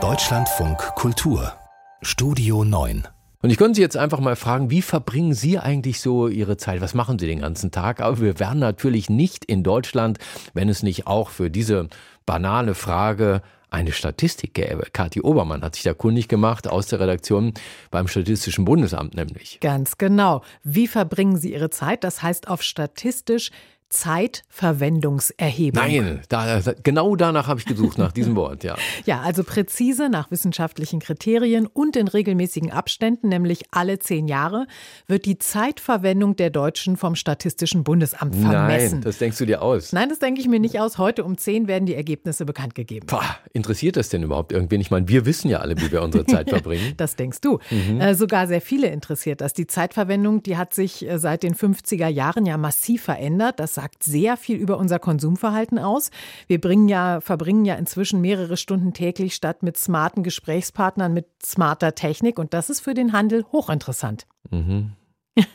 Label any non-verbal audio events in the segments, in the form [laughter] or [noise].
Deutschlandfunk Kultur Studio 9 und ich könnte Sie jetzt einfach mal fragen, wie verbringen Sie eigentlich so Ihre Zeit? Was machen Sie den ganzen Tag? Aber wir wären natürlich nicht in Deutschland, wenn es nicht auch für diese banale Frage eine Statistik gäbe. Kathi Obermann hat sich da kundig gemacht aus der Redaktion beim Statistischen Bundesamt nämlich. Ganz genau. Wie verbringen Sie Ihre Zeit? Das heißt auf statistisch Zeitverwendungserhebung. Nein, da, genau danach habe ich gesucht, nach diesem Wort, ja. [laughs] ja, also präzise nach wissenschaftlichen Kriterien und in regelmäßigen Abständen, nämlich alle zehn Jahre, wird die Zeitverwendung der Deutschen vom Statistischen Bundesamt vermessen. Nein, das denkst du dir aus. Nein, das denke ich mir nicht aus. Heute um zehn werden die Ergebnisse bekannt gegeben. Pah, interessiert das denn überhaupt irgendwen? Ich meine, wir wissen ja alle, wie wir unsere Zeit [laughs] verbringen. das denkst du. Mhm. Äh, sogar sehr viele interessiert das. Die Zeitverwendung, die hat sich äh, seit den 50er Jahren ja massiv verändert. Das sagt sehr viel über unser Konsumverhalten aus. Wir bringen ja, verbringen ja inzwischen mehrere Stunden täglich statt mit smarten Gesprächspartnern, mit smarter Technik und das ist für den Handel hochinteressant. Mhm.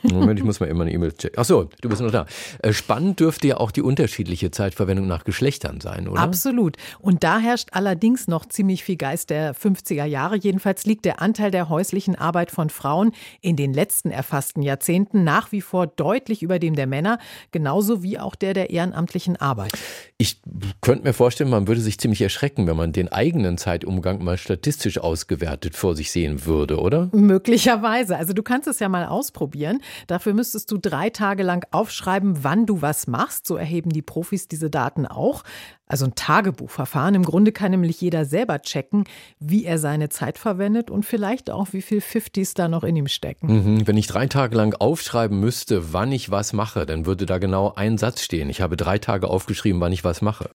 Moment, ich muss mal immer eine E-Mail checken. Achso, du bist noch da. Äh, spannend dürfte ja auch die unterschiedliche Zeitverwendung nach Geschlechtern sein, oder? Absolut. Und da herrscht allerdings noch ziemlich viel Geist der 50er Jahre. Jedenfalls liegt der Anteil der häuslichen Arbeit von Frauen in den letzten erfassten Jahrzehnten nach wie vor deutlich über dem der Männer, genauso wie auch der der ehrenamtlichen Arbeit. Ich könnte mir vorstellen, man würde sich ziemlich erschrecken, wenn man den eigenen Zeitumgang mal statistisch ausgewertet vor sich sehen würde, oder? Möglicherweise. Also du kannst es ja mal ausprobieren. Dafür müsstest du drei Tage lang aufschreiben, wann du was machst. So erheben die Profis diese Daten auch. Also ein Tagebuchverfahren. Im Grunde kann nämlich jeder selber checken, wie er seine Zeit verwendet und vielleicht auch, wie viel Fifties da noch in ihm stecken. Mhm. Wenn ich drei Tage lang aufschreiben müsste, wann ich was mache, dann würde da genau ein Satz stehen. Ich habe drei Tage aufgeschrieben, wann ich was mache.